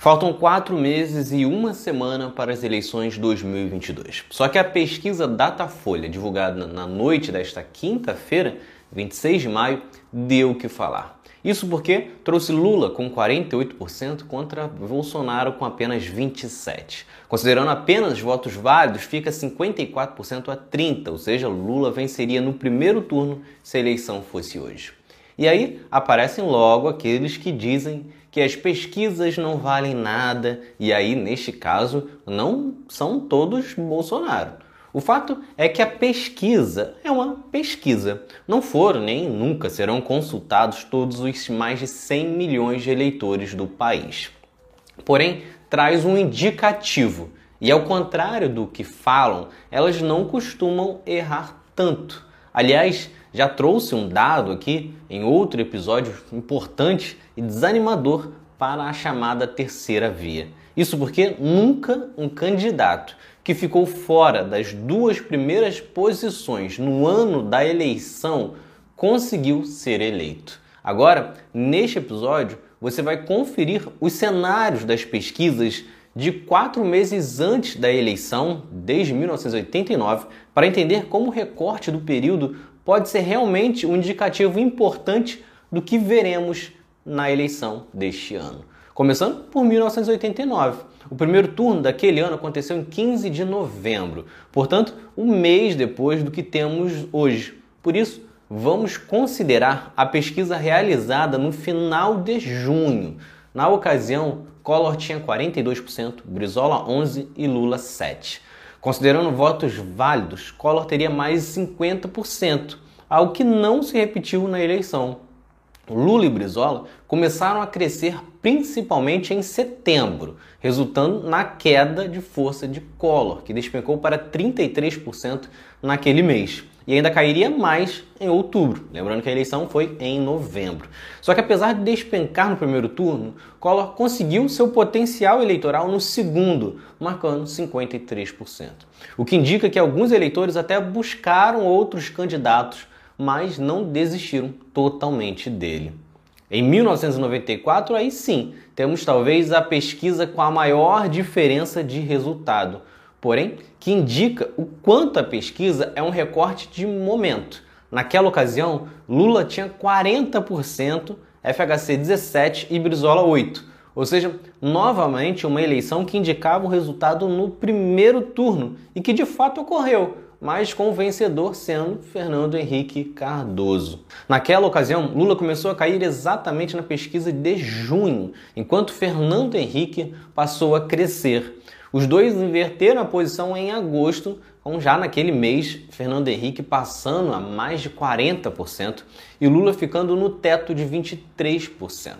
Faltam quatro meses e uma semana para as eleições 2022. Só que a pesquisa Datafolha, divulgada na noite desta quinta-feira, 26 de maio, deu o que falar. Isso porque trouxe Lula com 48% contra Bolsonaro com apenas 27%. Considerando apenas votos válidos, fica 54% a 30%, ou seja, Lula venceria no primeiro turno se a eleição fosse hoje. E aí aparecem logo aqueles que dizem que as pesquisas não valem nada, e aí, neste caso, não são todos Bolsonaro. O fato é que a pesquisa é uma pesquisa. Não foram nem nunca serão consultados todos os mais de 100 milhões de eleitores do país. Porém, traz um indicativo. E ao contrário do que falam, elas não costumam errar tanto. Aliás, já trouxe um dado aqui em outro episódio importante e desanimador para a chamada terceira via. Isso porque nunca um candidato que ficou fora das duas primeiras posições no ano da eleição conseguiu ser eleito. Agora, neste episódio, você vai conferir os cenários das pesquisas de quatro meses antes da eleição, desde 1989, para entender como o recorte do período pode ser realmente um indicativo importante do que veremos na eleição deste ano. Começando por 1989. O primeiro turno daquele ano aconteceu em 15 de novembro, portanto, um mês depois do que temos hoje. Por isso, vamos considerar a pesquisa realizada no final de junho. Na ocasião, Collor tinha 42%, Brizola 11% e Lula 7%. Considerando votos válidos, Collor teria mais 50%, algo que não se repetiu na eleição. Lula e Brizola começaram a crescer principalmente em setembro, resultando na queda de força de Collor, que despencou para 33% naquele mês e ainda cairia mais em outubro. Lembrando que a eleição foi em novembro. Só que apesar de despencar no primeiro turno, Collor conseguiu seu potencial eleitoral no segundo, marcando 53%. O que indica que alguns eleitores até buscaram outros candidatos, mas não desistiram totalmente dele. Em 1994, aí sim, temos talvez a pesquisa com a maior diferença de resultado porém, que indica o quanto a pesquisa é um recorte de momento. Naquela ocasião, Lula tinha 40%, FHC 17% e Brizola 8%. Ou seja, novamente uma eleição que indicava o resultado no primeiro turno e que de fato ocorreu, mas com o vencedor sendo Fernando Henrique Cardoso. Naquela ocasião, Lula começou a cair exatamente na pesquisa de junho, enquanto Fernando Henrique passou a crescer. Os dois inverteram a posição em agosto, com já naquele mês Fernando Henrique passando a mais de 40% e Lula ficando no teto de 23%.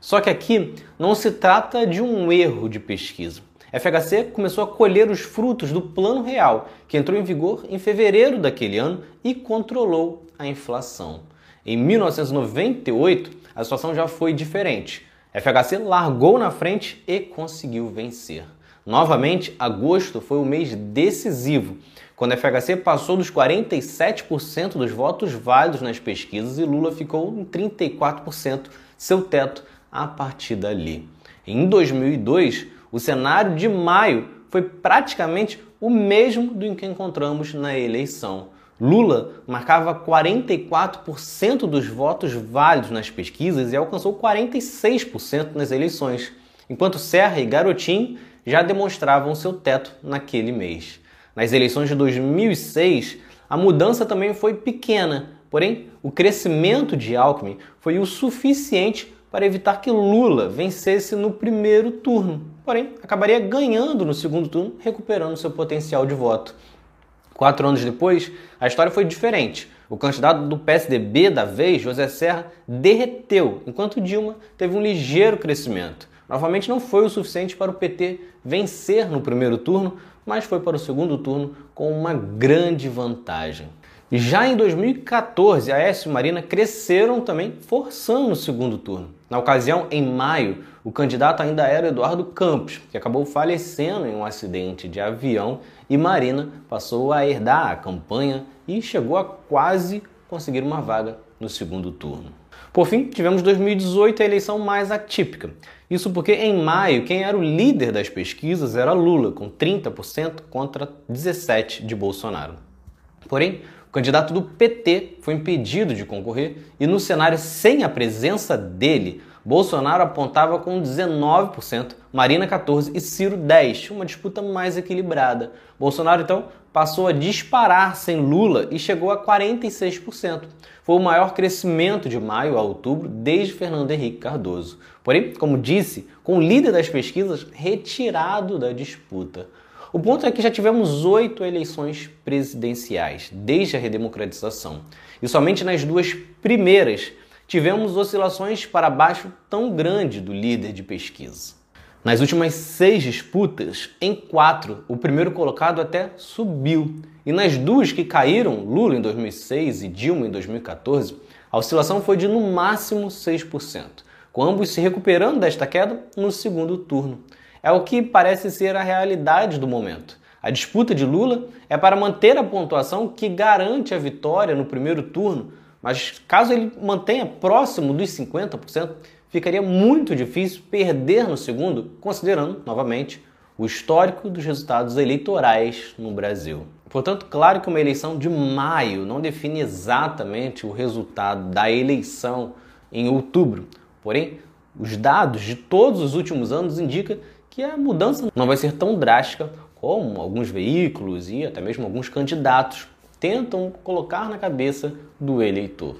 Só que aqui não se trata de um erro de pesquisa. FHC começou a colher os frutos do Plano Real, que entrou em vigor em fevereiro daquele ano e controlou a inflação. Em 1998, a situação já foi diferente. FHC largou na frente e conseguiu vencer. Novamente, agosto foi o mês decisivo, quando FHC passou dos 47% dos votos válidos nas pesquisas e Lula ficou em 34%, seu teto a partir dali. Em 2002, o cenário de maio foi praticamente o mesmo do que encontramos na eleição. Lula marcava 44% dos votos válidos nas pesquisas e alcançou 46% nas eleições, enquanto Serra e Garotinho já demonstravam seu teto naquele mês. Nas eleições de 2006, a mudança também foi pequena, porém o crescimento de Alckmin foi o suficiente para evitar que Lula vencesse no primeiro turno. Porém, acabaria ganhando no segundo turno, recuperando seu potencial de voto. Quatro anos depois, a história foi diferente. O candidato do PSDB da vez, José Serra, derreteu, enquanto Dilma teve um ligeiro crescimento. Novamente não foi o suficiente para o PT vencer no primeiro turno, mas foi para o segundo turno com uma grande vantagem. Já em 2014, Aécio e Marina cresceram também, forçando o segundo turno. Na ocasião, em maio, o candidato ainda era Eduardo Campos, que acabou falecendo em um acidente de avião, e Marina passou a herdar a campanha e chegou a quase conseguir uma vaga no segundo turno. Por fim, tivemos 2018, a eleição mais atípica. Isso porque em maio quem era o líder das pesquisas era Lula, com 30% contra 17% de Bolsonaro. Porém, o candidato do PT foi impedido de concorrer e no cenário sem a presença dele, Bolsonaro apontava com 19%, Marina 14% e Ciro 10%, uma disputa mais equilibrada. Bolsonaro então passou a disparar sem Lula e chegou a 46%. Foi o maior crescimento de maio a outubro desde Fernando Henrique Cardoso. Porém, como disse, com o líder das pesquisas retirado da disputa. O ponto é que já tivemos oito eleições presidenciais desde a redemocratização. E somente nas duas primeiras tivemos oscilações para baixo tão grande do líder de pesquisa. Nas últimas seis disputas, em quatro, o primeiro colocado até subiu. E nas duas que caíram, Lula em 2006 e Dilma em 2014, a oscilação foi de no máximo 6%, com ambos se recuperando desta queda no segundo turno. É o que parece ser a realidade do momento. A disputa de Lula é para manter a pontuação que garante a vitória no primeiro turno, mas caso ele mantenha próximo dos 50%, ficaria muito difícil perder no segundo, considerando, novamente, o histórico dos resultados eleitorais no Brasil. Portanto, claro que uma eleição de maio não define exatamente o resultado da eleição em outubro. Porém, os dados de todos os últimos anos indicam que a mudança não vai ser tão drástica como alguns veículos e até mesmo alguns candidatos tentam colocar na cabeça do eleitor.